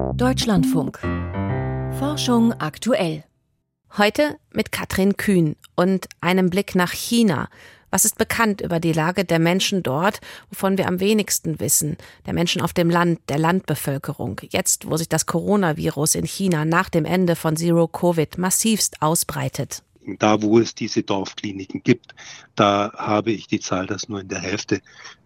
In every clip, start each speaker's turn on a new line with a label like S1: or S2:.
S1: Deutschlandfunk. Forschung aktuell. Heute mit Katrin Kühn und einem Blick nach China. Was ist bekannt über die Lage der Menschen dort, wovon wir am wenigsten wissen? Der Menschen auf dem Land, der Landbevölkerung. Jetzt, wo sich das Coronavirus in China nach dem Ende von Zero Covid massivst ausbreitet.
S2: Da, wo es diese Dorfkliniken gibt, da habe ich die Zahl, dass nur in der Hälfte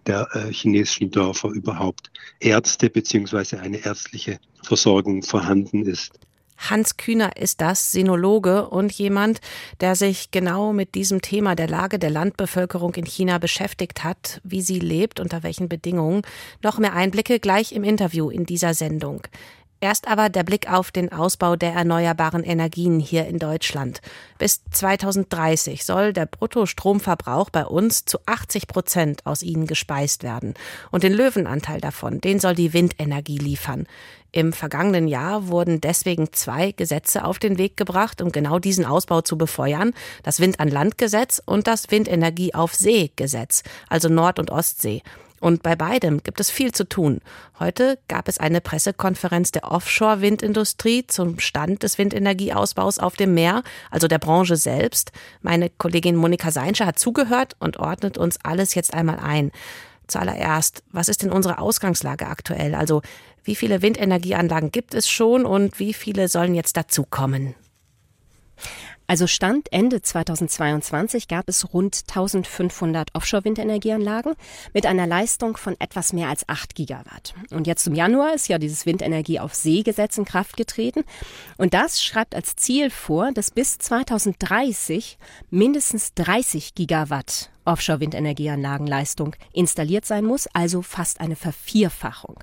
S2: der äh, chinesischen Dörfer überhaupt Ärzte beziehungsweise eine ärztliche Versorgung vorhanden ist.
S1: Hans Kühner ist das, Sinologe und jemand, der sich genau mit diesem Thema der Lage der Landbevölkerung in China beschäftigt hat, wie sie lebt, unter welchen Bedingungen. Noch mehr Einblicke gleich im Interview in dieser Sendung. Erst aber der Blick auf den Ausbau der erneuerbaren Energien hier in Deutschland. Bis 2030 soll der Bruttostromverbrauch bei uns zu 80 Prozent aus ihnen gespeist werden. Und den Löwenanteil davon, den soll die Windenergie liefern. Im vergangenen Jahr wurden deswegen zwei Gesetze auf den Weg gebracht, um genau diesen Ausbau zu befeuern. Das Wind an Land Gesetz und das Windenergie auf See Gesetz, also Nord- und Ostsee. Und bei beidem gibt es viel zu tun. Heute gab es eine Pressekonferenz der Offshore-Windindustrie zum Stand des Windenergieausbaus auf dem Meer, also der Branche selbst. Meine Kollegin Monika Seinscher hat zugehört und ordnet uns alles jetzt einmal ein. Zuallererst, was ist denn unsere Ausgangslage aktuell? Also wie viele Windenergieanlagen gibt es schon und wie viele sollen jetzt dazukommen?
S3: Also Stand Ende 2022 gab es rund 1500 Offshore-Windenergieanlagen mit einer Leistung von etwas mehr als 8 Gigawatt. Und jetzt im Januar ist ja dieses Windenergie auf See-Gesetz in Kraft getreten. Und das schreibt als Ziel vor, dass bis 2030 mindestens 30 Gigawatt Offshore-Windenergieanlagenleistung installiert sein muss, also fast eine Vervierfachung.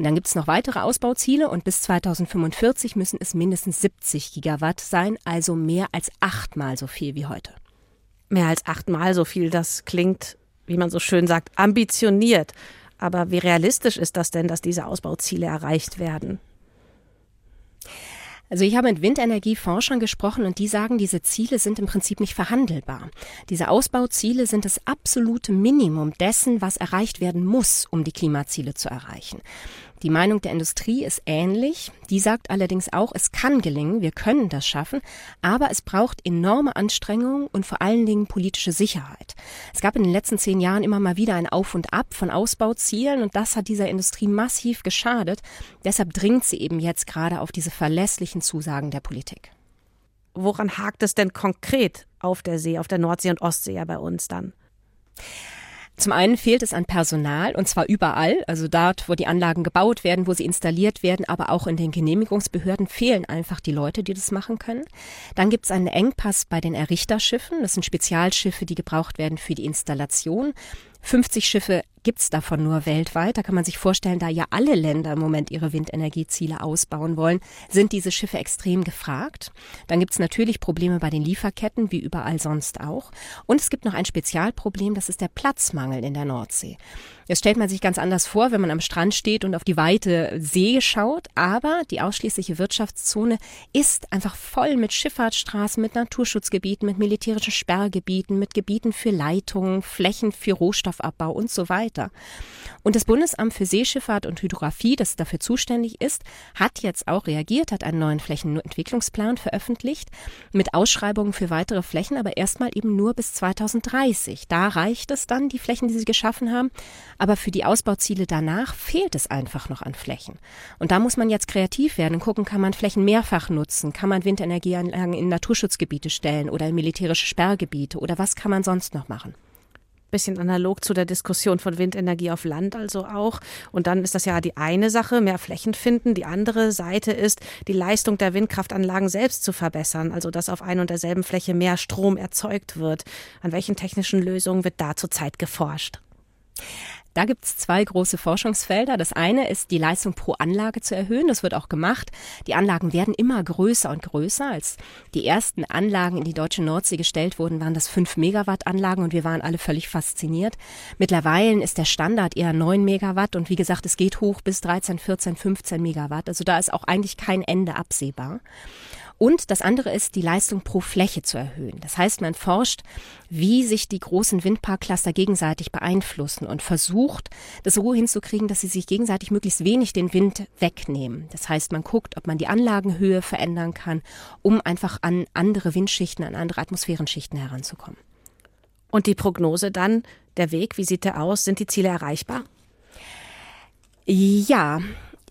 S3: Und dann gibt es noch weitere Ausbauziele und bis 2045 müssen es mindestens 70 Gigawatt sein, also mehr als achtmal so viel wie heute.
S1: Mehr als achtmal so viel, das klingt, wie man so schön sagt, ambitioniert. Aber wie realistisch ist das denn, dass diese Ausbauziele erreicht werden?
S3: Also ich habe mit Windenergieforschern gesprochen und die sagen, diese Ziele sind im Prinzip nicht verhandelbar. Diese Ausbauziele sind das absolute Minimum dessen, was erreicht werden muss, um die Klimaziele zu erreichen. Die Meinung der Industrie ist ähnlich. Die sagt allerdings auch, es kann gelingen, wir können das schaffen, aber es braucht enorme Anstrengungen und vor allen Dingen politische Sicherheit. Es gab in den letzten zehn Jahren immer mal wieder ein Auf und Ab von Ausbauzielen und das hat dieser Industrie massiv geschadet. Deshalb dringt sie eben jetzt gerade auf diese verlässlichen Zusagen der Politik.
S1: Woran hakt es denn konkret auf der See, auf der Nordsee und Ostsee ja bei uns dann?
S3: Zum einen fehlt es an Personal und zwar überall, also dort, wo die Anlagen gebaut werden, wo sie installiert werden, aber auch in den Genehmigungsbehörden fehlen einfach die Leute, die das machen können. Dann gibt es einen Engpass bei den Errichterschiffen. Das sind Spezialschiffe, die gebraucht werden für die Installation. 50 Schiffe gibt's davon nur weltweit. Da kann man sich vorstellen, da ja alle Länder im Moment ihre Windenergieziele ausbauen wollen, sind diese Schiffe extrem gefragt. Dann gibt's natürlich Probleme bei den Lieferketten, wie überall sonst auch. Und es gibt noch ein Spezialproblem, das ist der Platzmangel in der Nordsee. Das stellt man sich ganz anders vor, wenn man am Strand steht und auf die weite See schaut. Aber die ausschließliche Wirtschaftszone ist einfach voll mit Schifffahrtsstraßen, mit Naturschutzgebieten, mit militärischen Sperrgebieten, mit Gebieten für Leitungen, Flächen für Rohstoffabbau und so weiter. Und das Bundesamt für Seeschifffahrt und Hydrographie, das dafür zuständig ist, hat jetzt auch reagiert, hat einen neuen Flächenentwicklungsplan veröffentlicht mit Ausschreibungen für weitere Flächen, aber erstmal eben nur bis 2030. Da reicht es dann, die Flächen, die sie geschaffen haben. Aber für die Ausbauziele danach fehlt es einfach noch an Flächen. Und da muss man jetzt kreativ werden und gucken, kann man Flächen mehrfach nutzen? Kann man Windenergieanlagen in Naturschutzgebiete stellen oder in militärische Sperrgebiete? Oder was kann man sonst noch machen?
S1: bisschen analog zu der Diskussion von Windenergie auf Land also auch. Und dann ist das ja die eine Sache, mehr Flächen finden. Die andere Seite ist, die Leistung der Windkraftanlagen selbst zu verbessern, also dass auf ein und derselben Fläche mehr Strom erzeugt wird. An welchen technischen Lösungen wird da zurzeit geforscht?
S3: Da gibt es zwei große Forschungsfelder. Das eine ist, die Leistung pro Anlage zu erhöhen. Das wird auch gemacht. Die Anlagen werden immer größer und größer. Als die ersten Anlagen in die deutsche Nordsee gestellt wurden, waren das 5 Megawatt Anlagen und wir waren alle völlig fasziniert. Mittlerweile ist der Standard eher 9 Megawatt und wie gesagt, es geht hoch bis 13, 14, 15 Megawatt. Also da ist auch eigentlich kein Ende absehbar. Und das andere ist, die Leistung pro Fläche zu erhöhen. Das heißt, man forscht, wie sich die großen Windparkcluster gegenseitig beeinflussen und versucht, das so hinzukriegen, dass sie sich gegenseitig möglichst wenig den Wind wegnehmen. Das heißt, man guckt, ob man die Anlagenhöhe verändern kann, um einfach an andere Windschichten, an andere Atmosphärenschichten heranzukommen.
S1: Und die Prognose dann, der Weg, wie sieht der aus? Sind die Ziele erreichbar?
S3: Ja,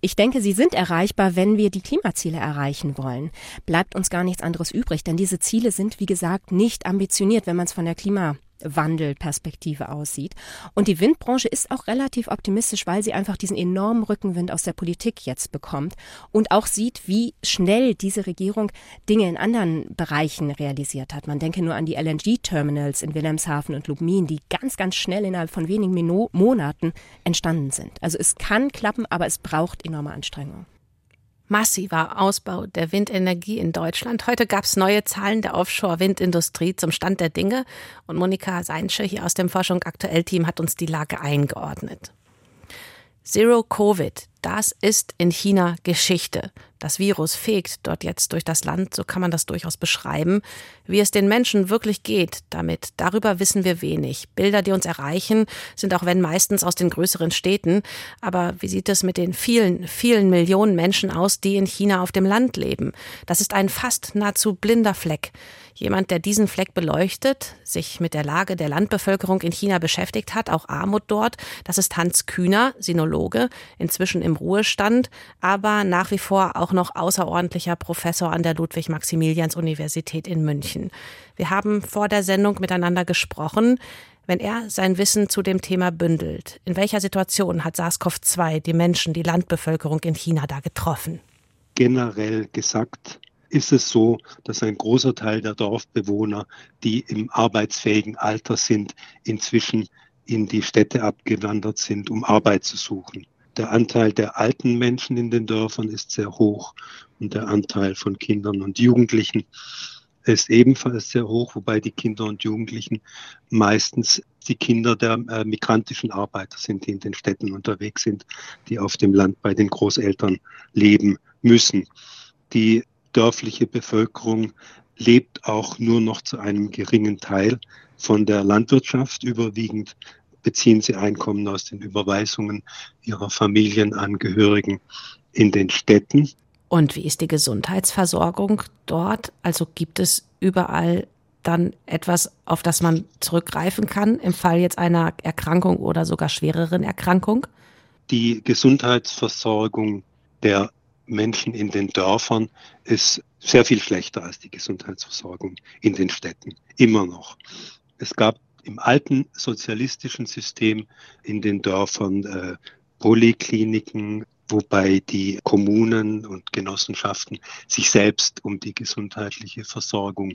S3: ich denke, sie sind erreichbar, wenn wir die Klimaziele erreichen wollen. Bleibt uns gar nichts anderes übrig, denn diese Ziele sind, wie gesagt, nicht ambitioniert, wenn man es von der Klima Wandelperspektive aussieht. Und die Windbranche ist auch relativ optimistisch, weil sie einfach diesen enormen Rückenwind aus der Politik jetzt bekommt und auch sieht, wie schnell diese Regierung Dinge in anderen Bereichen realisiert hat. Man denke nur an die LNG-Terminals in Wilhelmshaven und Lubmin, die ganz, ganz schnell innerhalb von wenigen Monaten entstanden sind. Also es kann klappen, aber es braucht enorme Anstrengungen
S1: massiver Ausbau der Windenergie in Deutschland. Heute gab es neue Zahlen der Offshore-Windindustrie zum Stand der Dinge und Monika Seinsche hier aus dem Forschung Aktuell Team hat uns die Lage eingeordnet. Zero Covid, das ist in China Geschichte. Das Virus fegt dort jetzt durch das Land, so kann man das durchaus beschreiben. Wie es den Menschen wirklich geht, damit, darüber wissen wir wenig. Bilder, die uns erreichen, sind auch wenn meistens aus den größeren Städten. Aber wie sieht es mit den vielen, vielen Millionen Menschen aus, die in China auf dem Land leben? Das ist ein fast nahezu blinder Fleck. Jemand, der diesen Fleck beleuchtet, sich mit der Lage der Landbevölkerung in China beschäftigt hat, auch Armut dort, das ist Hans Kühner, Sinologe, inzwischen im Ruhestand, aber nach wie vor auch noch außerordentlicher Professor an der Ludwig-Maximilians-Universität in München. Wir haben vor der Sendung miteinander gesprochen wenn er sein Wissen zu dem Thema bündelt. In welcher Situation hat SARS-CoV-2 die Menschen, die Landbevölkerung in China da getroffen?
S2: Generell gesagt ist es so, dass ein großer Teil der Dorfbewohner, die im arbeitsfähigen Alter sind, inzwischen in die Städte abgewandert sind, um Arbeit zu suchen. Der Anteil der alten Menschen in den Dörfern ist sehr hoch und der Anteil von Kindern und Jugendlichen ist ebenfalls sehr hoch, wobei die Kinder und Jugendlichen meistens die Kinder der äh, migrantischen Arbeiter sind, die in den Städten unterwegs sind, die auf dem Land bei den Großeltern leben müssen. Die dörfliche Bevölkerung lebt auch nur noch zu einem geringen Teil von der Landwirtschaft. Überwiegend beziehen sie Einkommen aus den Überweisungen ihrer Familienangehörigen in den Städten.
S1: Und wie ist die Gesundheitsversorgung dort? Also gibt es überall dann etwas, auf das man zurückgreifen kann im Fall jetzt einer Erkrankung oder sogar schwereren Erkrankung?
S2: Die Gesundheitsversorgung der Menschen in den Dörfern ist sehr viel schlechter als die Gesundheitsversorgung in den Städten. Immer noch. Es gab im alten sozialistischen System in den Dörfern äh, Polykliniken, wobei die Kommunen und Genossenschaften sich selbst um die gesundheitliche Versorgung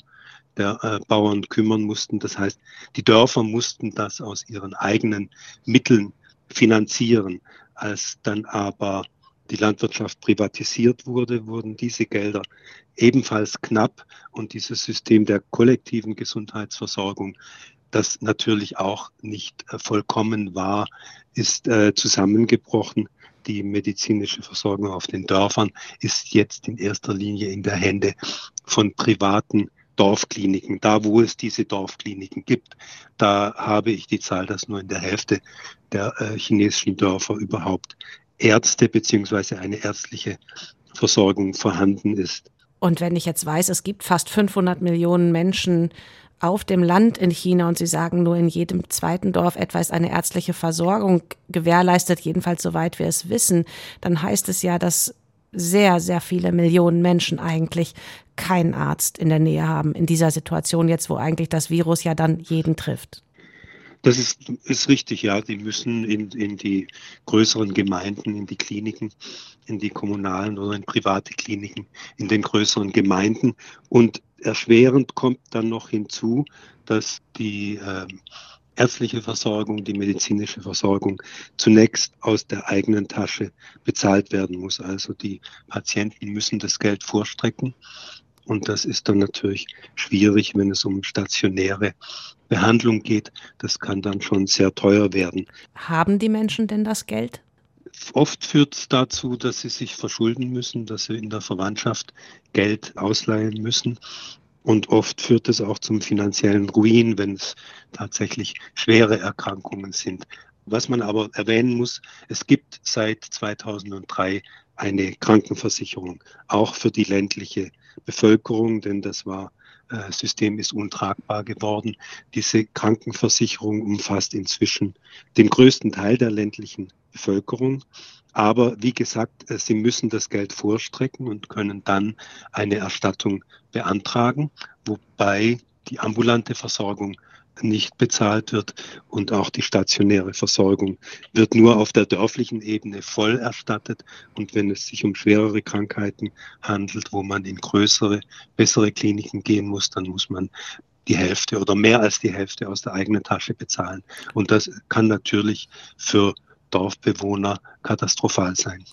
S2: der äh, Bauern kümmern mussten. Das heißt, die Dörfer mussten das aus ihren eigenen Mitteln finanzieren. Als dann aber die Landwirtschaft privatisiert wurde, wurden diese Gelder ebenfalls knapp und dieses System der kollektiven Gesundheitsversorgung, das natürlich auch nicht äh, vollkommen war, ist äh, zusammengebrochen. Die medizinische Versorgung auf den Dörfern ist jetzt in erster Linie in der Hände von privaten Dorfkliniken. Da, wo es diese Dorfkliniken gibt, da habe ich die Zahl, dass nur in der Hälfte der äh, chinesischen Dörfer überhaupt Ärzte beziehungsweise eine ärztliche Versorgung vorhanden ist.
S1: Und wenn ich jetzt weiß, es gibt fast 500 Millionen Menschen auf dem Land in China und Sie sagen, nur in jedem zweiten Dorf etwa ist eine ärztliche Versorgung gewährleistet, jedenfalls soweit wir es wissen, dann heißt es ja, dass sehr, sehr viele Millionen Menschen eigentlich keinen Arzt in der Nähe haben in dieser Situation jetzt, wo eigentlich das Virus ja dann jeden trifft.
S2: Das ist, ist richtig, ja. Die müssen in, in die größeren Gemeinden, in die Kliniken, in die kommunalen oder in private Kliniken, in den größeren Gemeinden. Und erschwerend kommt dann noch hinzu, dass die äh, ärztliche Versorgung, die medizinische Versorgung zunächst aus der eigenen Tasche bezahlt werden muss. Also die Patienten müssen das Geld vorstrecken und das ist dann natürlich schwierig, wenn es um stationäre Behandlung geht. Das kann dann schon sehr teuer werden.
S1: Haben die Menschen denn das Geld?
S2: Oft führt es dazu, dass sie sich verschulden müssen, dass sie in der Verwandtschaft Geld ausleihen müssen. Und oft führt es auch zum finanziellen Ruin, wenn es tatsächlich schwere Erkrankungen sind. Was man aber erwähnen muss, es gibt seit 2003 eine Krankenversicherung, auch für die ländliche Bevölkerung, denn das war System ist untragbar geworden. Diese Krankenversicherung umfasst inzwischen den größten Teil der ländlichen Bevölkerung. Aber wie gesagt, äh, sie müssen das Geld vorstrecken und können dann eine Erstattung beantragen, wobei die ambulante Versorgung nicht bezahlt wird und auch die stationäre Versorgung wird nur auf der dörflichen Ebene voll erstattet und wenn es sich um schwerere Krankheiten handelt, wo man in größere, bessere Kliniken gehen muss, dann muss man die Hälfte oder mehr als die Hälfte aus der eigenen Tasche bezahlen. Und das kann natürlich für Dorfbewohner katastrophal sein.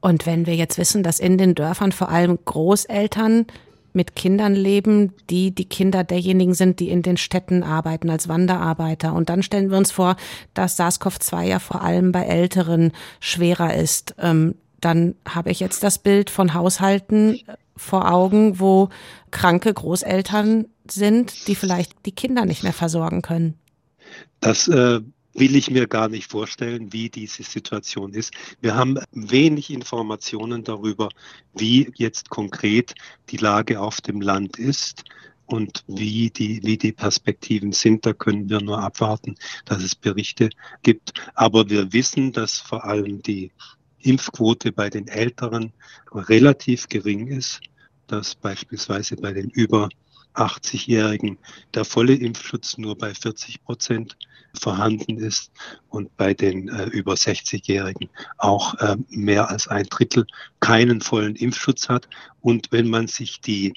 S1: Und wenn wir jetzt wissen, dass in den Dörfern vor allem Großeltern mit Kindern leben, die die Kinder derjenigen sind, die in den Städten arbeiten als Wanderarbeiter. Und dann stellen wir uns vor, dass SARS-CoV-2 ja vor allem bei Älteren schwerer ist. Ähm, dann habe ich jetzt das Bild von Haushalten vor Augen, wo kranke Großeltern sind, die vielleicht die Kinder nicht mehr versorgen können.
S2: Das äh, will ich mir gar nicht vorstellen, wie diese Situation ist. Wir haben wenig Informationen darüber, wie jetzt konkret die Lage auf dem Land ist und wie die, wie die Perspektiven sind. Da können wir nur abwarten, dass es Berichte gibt. Aber wir wissen, dass vor allem die Impfquote bei den Älteren relativ gering ist, dass beispielsweise bei den über 80-Jährigen der volle Impfschutz nur bei 40 Prozent vorhanden ist und bei den äh, über 60-Jährigen auch äh, mehr als ein Drittel keinen vollen Impfschutz hat. Und wenn man sich die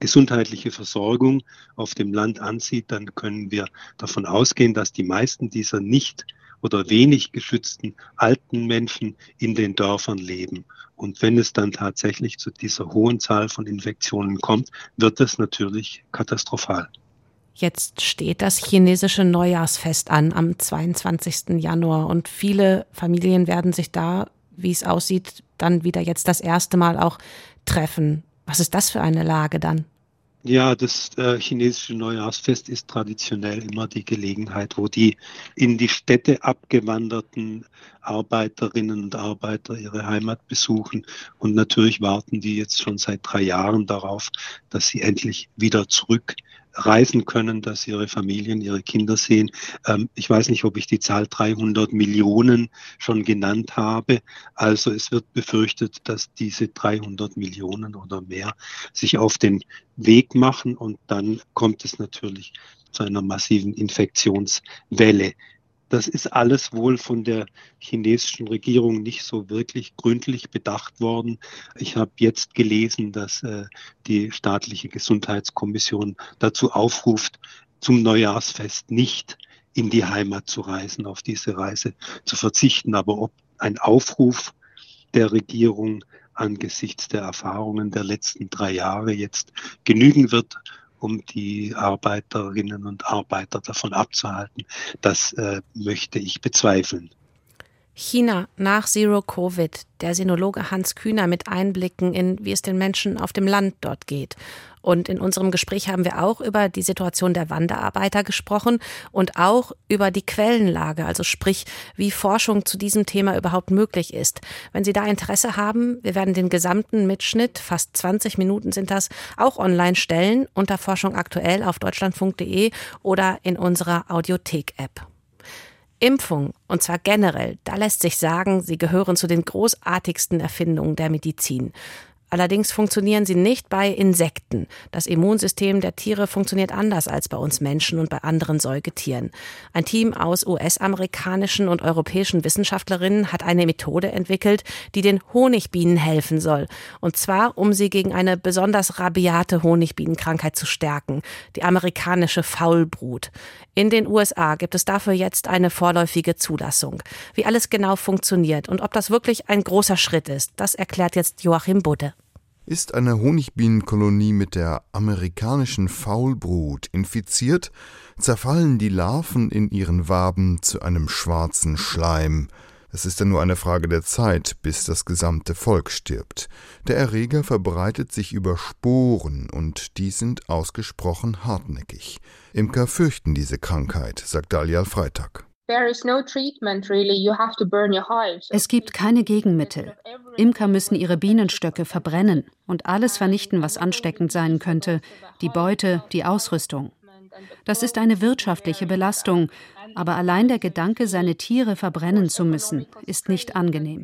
S2: gesundheitliche Versorgung auf dem Land ansieht, dann können wir davon ausgehen, dass die meisten dieser nicht oder wenig geschützten alten Menschen in den Dörfern leben. Und wenn es dann tatsächlich zu dieser hohen Zahl von Infektionen kommt, wird das natürlich katastrophal.
S1: Jetzt steht das chinesische Neujahrsfest an am 22. Januar und viele Familien werden sich da, wie es aussieht, dann wieder jetzt das erste Mal auch treffen. Was ist das für eine Lage dann?
S2: Ja, das äh, chinesische Neujahrsfest ist traditionell immer die Gelegenheit, wo die in die Städte abgewanderten Arbeiterinnen und Arbeiter ihre Heimat besuchen. Und natürlich warten die jetzt schon seit drei Jahren darauf, dass sie endlich wieder zurück reisen können, dass ihre Familien, ihre Kinder sehen. Ähm, ich weiß nicht, ob ich die Zahl 300 Millionen schon genannt habe. Also es wird befürchtet, dass diese 300 Millionen oder mehr sich auf den Weg machen und dann kommt es natürlich zu einer massiven Infektionswelle. Das ist alles wohl von der chinesischen Regierung nicht so wirklich gründlich bedacht worden. Ich habe jetzt gelesen, dass äh, die staatliche Gesundheitskommission dazu aufruft, zum Neujahrsfest nicht in die Heimat zu reisen, auf diese Reise zu verzichten. Aber ob ein Aufruf der Regierung angesichts der Erfahrungen der letzten drei Jahre jetzt genügen wird, um die Arbeiterinnen und Arbeiter davon abzuhalten. Das äh, möchte ich bezweifeln.
S1: China nach Zero Covid, der Sinologe Hans Kühner mit Einblicken in, wie es den Menschen auf dem Land dort geht. Und in unserem Gespräch haben wir auch über die Situation der Wanderarbeiter gesprochen und auch über die Quellenlage, also sprich, wie Forschung zu diesem Thema überhaupt möglich ist. Wenn Sie da Interesse haben, wir werden den gesamten Mitschnitt, fast 20 Minuten sind das, auch online stellen unter Forschung aktuell auf deutschlandfunk.de oder in unserer Audiothek-App. Impfung, und zwar generell, da lässt sich sagen, sie gehören zu den großartigsten Erfindungen der Medizin. Allerdings funktionieren sie nicht bei Insekten. Das Immunsystem der Tiere funktioniert anders als bei uns Menschen und bei anderen Säugetieren. Ein Team aus US-amerikanischen und europäischen Wissenschaftlerinnen hat eine Methode entwickelt, die den Honigbienen helfen soll. Und zwar, um sie gegen eine besonders rabiate Honigbienenkrankheit zu stärken, die amerikanische Faulbrut. In den USA gibt es dafür jetzt eine vorläufige Zulassung. Wie alles genau funktioniert und ob das wirklich ein großer Schritt ist, das erklärt jetzt Joachim Budde.
S4: Ist eine Honigbienenkolonie mit der amerikanischen Faulbrut infiziert, zerfallen die Larven in ihren Waben zu einem schwarzen Schleim. Es ist dann nur eine Frage der Zeit, bis das gesamte Volk stirbt. Der Erreger verbreitet sich über Sporen und die sind ausgesprochen hartnäckig. Imker fürchten diese Krankheit, sagt Dalial Freitag.
S5: Es gibt keine Gegenmittel. Imker müssen ihre Bienenstöcke verbrennen und alles vernichten, was ansteckend sein könnte, die Beute, die Ausrüstung. Das ist eine wirtschaftliche Belastung, aber allein der Gedanke, seine Tiere verbrennen zu müssen, ist nicht angenehm.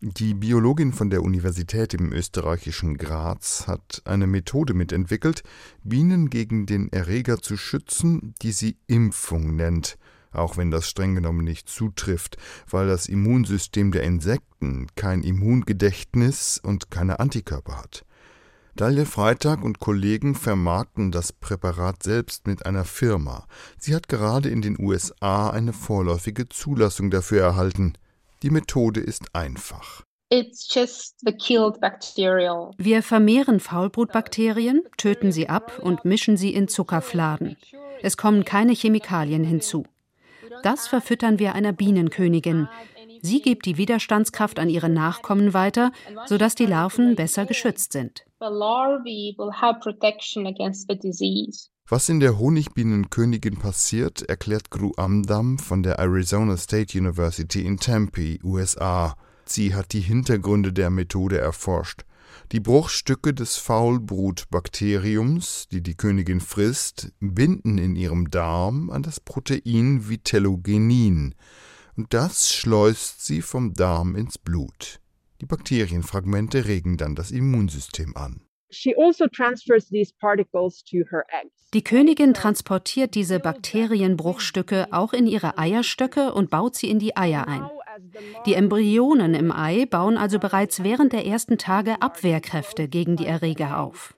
S4: Die Biologin von der Universität im österreichischen Graz hat eine Methode mitentwickelt, Bienen gegen den Erreger zu schützen, die sie Impfung nennt auch wenn das streng genommen nicht zutrifft, weil das Immunsystem der Insekten kein Immungedächtnis und keine Antikörper hat. Dalia Freitag und Kollegen vermarkten das Präparat selbst mit einer Firma. Sie hat gerade in den USA eine vorläufige Zulassung dafür erhalten. Die Methode ist einfach.
S5: Wir vermehren Faulbrutbakterien, töten sie ab und mischen sie in Zuckerfladen. Es kommen keine Chemikalien hinzu. Das verfüttern wir einer Bienenkönigin. Sie gibt die Widerstandskraft an ihre Nachkommen weiter, sodass die Larven besser geschützt sind.
S4: Was in der Honigbienenkönigin passiert, erklärt Gru Amdam von der Arizona State University in Tempe, USA. Sie hat die Hintergründe der Methode erforscht. Die Bruchstücke des Faulbrutbakteriums, die die Königin frisst, binden in ihrem Darm an das Protein Vitellogenin, und das schleust sie vom Darm ins Blut. Die Bakterienfragmente regen dann das Immunsystem an.
S5: Also die Königin transportiert diese Bakterienbruchstücke auch in ihre Eierstöcke und baut sie in die Eier ein. Die Embryonen im Ei bauen also bereits während der ersten Tage Abwehrkräfte gegen die Erreger auf.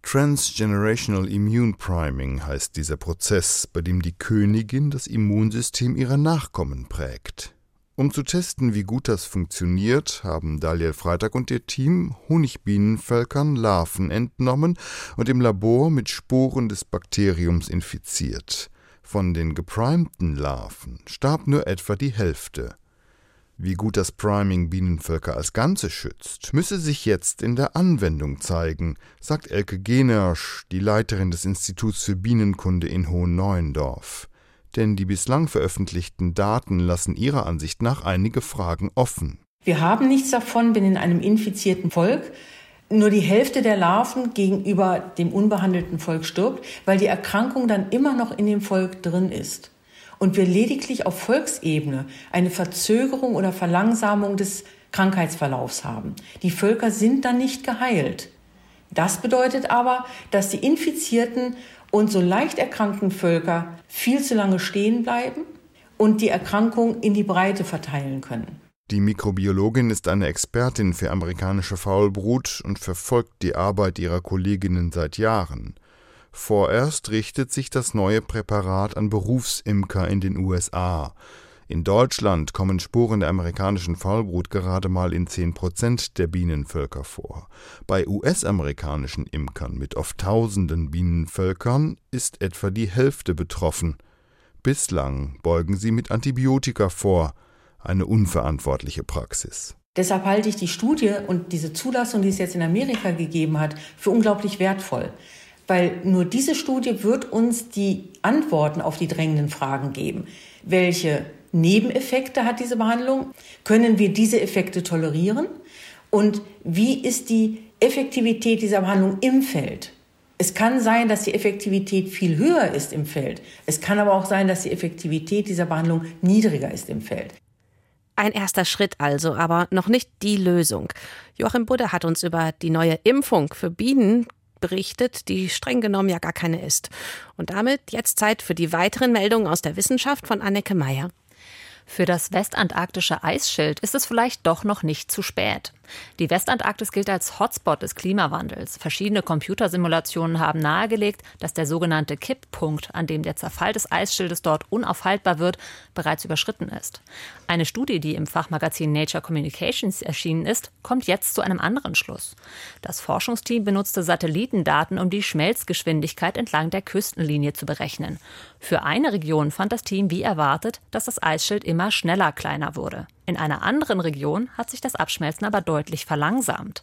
S4: Transgenerational Immune Priming heißt dieser Prozess, bei dem die Königin das Immunsystem ihrer Nachkommen prägt. Um zu testen, wie gut das funktioniert, haben Daliel Freitag und ihr Team Honigbienenvölkern Larven entnommen und im Labor mit Sporen des Bakteriums infiziert. Von den geprimten Larven starb nur etwa die Hälfte. Wie gut das Priming Bienenvölker als Ganze schützt, müsse sich jetzt in der Anwendung zeigen, sagt Elke Genersch, die Leiterin des Instituts für Bienenkunde in Hohenneuendorf denn die bislang veröffentlichten Daten lassen ihrer Ansicht nach einige Fragen offen.
S6: Wir haben nichts davon, wenn in einem infizierten Volk nur die Hälfte der Larven gegenüber dem unbehandelten Volk stirbt, weil die Erkrankung dann immer noch in dem Volk drin ist. Und wir lediglich auf Volksebene eine Verzögerung oder Verlangsamung des Krankheitsverlaufs haben. Die Völker sind dann nicht geheilt. Das bedeutet aber, dass die Infizierten und so leicht erkrankten Völker viel zu lange stehen bleiben und die Erkrankung in die Breite verteilen können.
S4: Die Mikrobiologin ist eine Expertin für amerikanische Faulbrut und verfolgt die Arbeit ihrer Kolleginnen seit Jahren. Vorerst richtet sich das neue Präparat an Berufsimker in den USA. In Deutschland kommen Spuren der amerikanischen Faulbrut gerade mal in 10 Prozent der Bienenvölker vor. Bei US-amerikanischen Imkern mit oft tausenden Bienenvölkern ist etwa die Hälfte betroffen. Bislang beugen sie mit Antibiotika vor, eine unverantwortliche Praxis.
S6: Deshalb halte ich die Studie und diese Zulassung, die es jetzt in Amerika gegeben hat, für unglaublich wertvoll. Weil nur diese Studie wird uns die Antworten auf die drängenden Fragen geben. Welche Nebeneffekte hat diese Behandlung? Können wir diese Effekte tolerieren? Und wie ist die Effektivität dieser Behandlung im Feld? Es kann sein, dass die Effektivität viel höher ist im Feld. Es kann aber auch sein, dass die Effektivität dieser Behandlung niedriger ist im Feld.
S1: Ein erster Schritt also, aber noch nicht die Lösung. Joachim Budde hat uns über die neue Impfung für Bienen berichtet, die streng genommen ja gar keine ist. Und damit jetzt Zeit für die weiteren Meldungen aus der Wissenschaft von Anneke Meyer.
S3: Für das westantarktische Eisschild ist es vielleicht doch noch nicht zu spät.
S7: Die Westantarktis gilt als Hotspot des Klimawandels. Verschiedene Computersimulationen haben nahegelegt, dass der sogenannte Kipppunkt, an dem der Zerfall des Eisschildes dort unaufhaltbar wird, bereits überschritten ist. Eine Studie, die im Fachmagazin Nature Communications erschienen ist, kommt jetzt zu einem anderen Schluss. Das Forschungsteam benutzte Satellitendaten, um die Schmelzgeschwindigkeit entlang der Küstenlinie zu berechnen. Für eine Region fand das Team wie erwartet, dass das Eisschild immer schneller kleiner wurde. In einer anderen Region hat sich das Abschmelzen aber deutlich verlangsamt.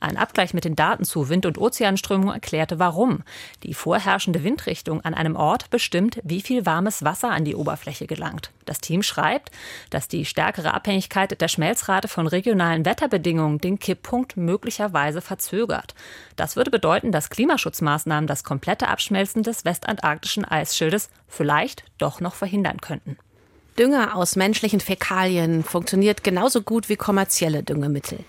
S7: Ein Abgleich mit den Daten zu Wind- und Ozeanströmungen erklärte warum. Die vorherrschende Windrichtung an einem Ort bestimmt, wie viel warmes Wasser an die Oberfläche gelangt. Das Team schreibt, dass die stärkere Abhängigkeit der Schmelzrate von regionalen Wetterbedingungen den Kipppunkt möglicherweise verzögert. Das würde bedeuten, dass Klimaschutzmaßnahmen das komplette Abschmelzen des westantarktischen Eisschildes vielleicht doch noch verhindern könnten.
S1: Dünger aus menschlichen Fäkalien funktioniert genauso gut wie kommerzielle Düngemittel.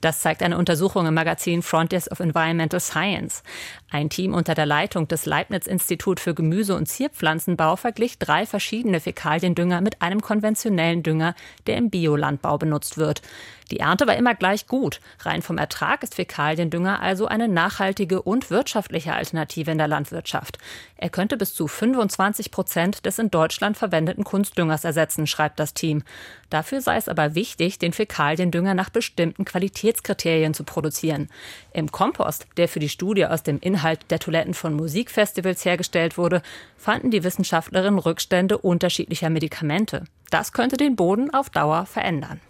S7: Das zeigt eine Untersuchung im Magazin Frontiers of Environmental Science. Ein Team unter der Leitung des Leibniz-Institut für Gemüse- und Zierpflanzenbau verglich drei verschiedene Fäkaliendünger mit einem konventionellen Dünger, der im Biolandbau benutzt wird. Die Ernte war immer gleich gut. Rein vom Ertrag ist Fäkaliendünger also eine nachhaltige und wirtschaftliche Alternative in der Landwirtschaft. Er könnte bis zu 25 Prozent des in Deutschland verwendeten Kunstdüngers ersetzen, schreibt das Team. Dafür sei es aber wichtig, den Fäkaliendünger nach bestimmten Qualitätskriterien zu produzieren. Im Kompost, der für die Studie aus dem Inhalt der Toiletten von Musikfestivals hergestellt wurde, fanden die Wissenschaftlerinnen Rückstände unterschiedlicher Medikamente. Das könnte den Boden auf Dauer verändern.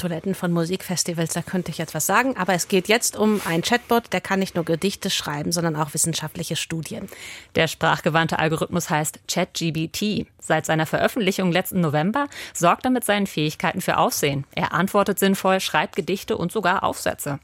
S1: Toiletten von Musikfestivals, da könnte ich jetzt was sagen. Aber es geht jetzt um einen Chatbot, der kann nicht nur Gedichte schreiben, sondern auch wissenschaftliche Studien.
S7: Der sprachgewandte Algorithmus heißt ChatGBT. Seit seiner Veröffentlichung letzten November sorgt er mit seinen Fähigkeiten für Aufsehen. Er antwortet sinnvoll, schreibt Gedichte und sogar Aufsätze.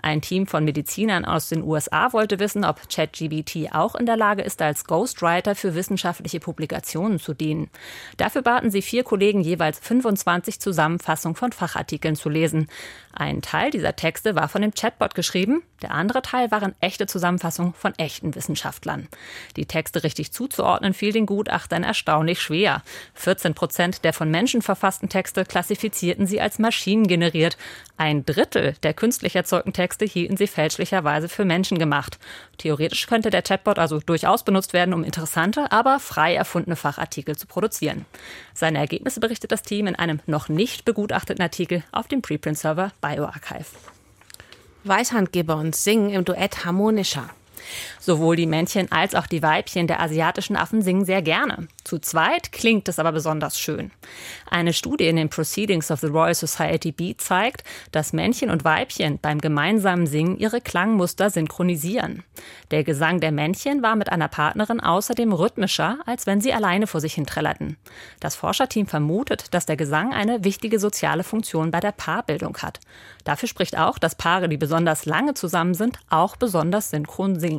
S7: Ein Team von Medizinern aus den USA wollte wissen, ob ChatGBT auch in der Lage ist, als Ghostwriter für wissenschaftliche Publikationen zu dienen. Dafür baten sie vier Kollegen jeweils 25 Zusammenfassungen von Fachartikeln Artikeln zu lesen. Ein Teil dieser Texte war von dem Chatbot geschrieben, der andere Teil waren echte Zusammenfassungen von echten Wissenschaftlern. Die Texte richtig zuzuordnen fiel den Gutachtern erstaunlich schwer. 14 Prozent der von Menschen verfassten Texte klassifizierten sie als maschinengeneriert. Ein Drittel der künstlich erzeugten Texte hielten sie fälschlicherweise für menschengemacht. Theoretisch könnte der Chatbot also durchaus benutzt werden, um interessante, aber frei erfundene Fachartikel zu produzieren. Seine Ergebnisse berichtet das Team in einem noch nicht begutachteten Artikel auf dem Preprint-Server BioArchive.
S1: Weißhandgibbons singen im Duett harmonischer.
S7: Sowohl die Männchen als auch die Weibchen der asiatischen Affen singen sehr gerne. Zu zweit klingt es aber besonders schön. Eine Studie in den Proceedings of the Royal Society B zeigt, dass Männchen und Weibchen beim gemeinsamen Singen ihre Klangmuster synchronisieren. Der Gesang der Männchen war mit einer Partnerin außerdem rhythmischer, als wenn sie alleine vor sich hin trällerten. Das Forscherteam vermutet, dass der Gesang eine wichtige soziale Funktion bei der Paarbildung hat. Dafür spricht auch, dass Paare, die besonders lange zusammen sind, auch besonders synchron singen.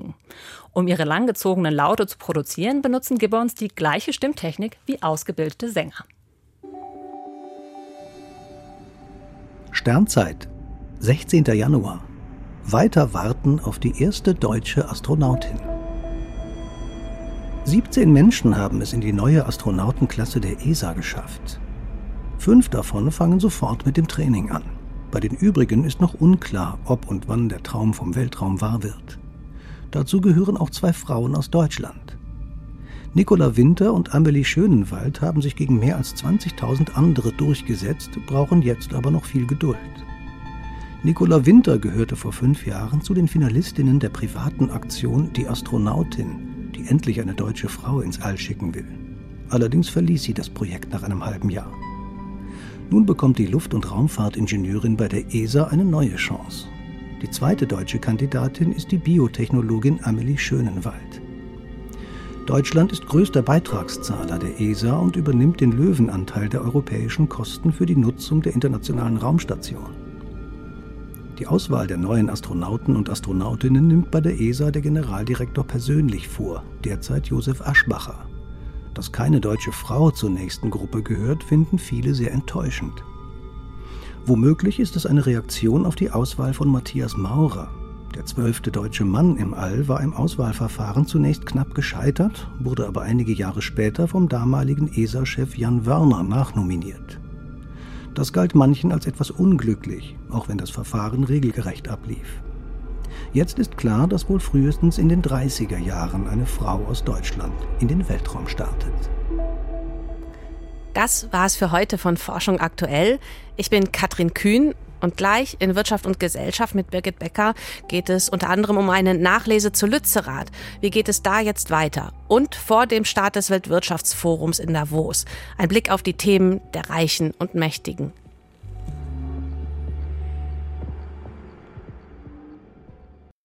S7: Um ihre langgezogenen Laute zu produzieren, benutzen Gibbons die gleiche Stimmtechnik wie ausgebildete Sänger.
S8: Sternzeit, 16. Januar. Weiter warten auf die erste deutsche Astronautin. 17 Menschen haben es in die neue Astronautenklasse der ESA geschafft. Fünf davon fangen sofort mit dem Training an. Bei den übrigen ist noch unklar, ob und wann der Traum vom Weltraum wahr wird. Dazu gehören auch zwei Frauen aus Deutschland. Nicola Winter und Amelie Schönenwald haben sich gegen mehr als 20.000 andere durchgesetzt, brauchen jetzt aber noch viel Geduld. Nicola Winter gehörte vor fünf Jahren zu den Finalistinnen der privaten Aktion Die Astronautin, die endlich eine deutsche Frau ins All schicken will. Allerdings verließ sie das Projekt nach einem halben Jahr. Nun bekommt die Luft- und Raumfahrtingenieurin bei der ESA eine neue Chance. Die zweite deutsche Kandidatin ist die Biotechnologin Amelie Schönenwald. Deutschland ist größter Beitragszahler der ESA und übernimmt den Löwenanteil der europäischen Kosten für die Nutzung der internationalen Raumstation. Die Auswahl der neuen Astronauten und Astronautinnen nimmt bei der ESA der Generaldirektor persönlich vor, derzeit Josef Aschbacher. Dass keine deutsche Frau zur nächsten Gruppe gehört, finden viele sehr enttäuschend. Womöglich ist es eine Reaktion auf die Auswahl von Matthias Maurer. Der zwölfte deutsche Mann im All war im Auswahlverfahren zunächst knapp gescheitert, wurde aber einige Jahre später vom damaligen ESA-Chef Jan Wörner nachnominiert. Das galt manchen als etwas unglücklich, auch wenn das Verfahren regelgerecht ablief. Jetzt ist klar, dass wohl frühestens in den 30er Jahren eine Frau aus Deutschland in den Weltraum startet.
S1: Das war es für heute von Forschung aktuell. Ich bin Katrin Kühn und gleich in Wirtschaft und Gesellschaft mit Birgit Becker geht es unter anderem um eine Nachlese zu Lützerath. Wie geht es da jetzt weiter? Und vor dem Start des Weltwirtschaftsforums in Davos. Ein Blick auf die Themen der Reichen und Mächtigen.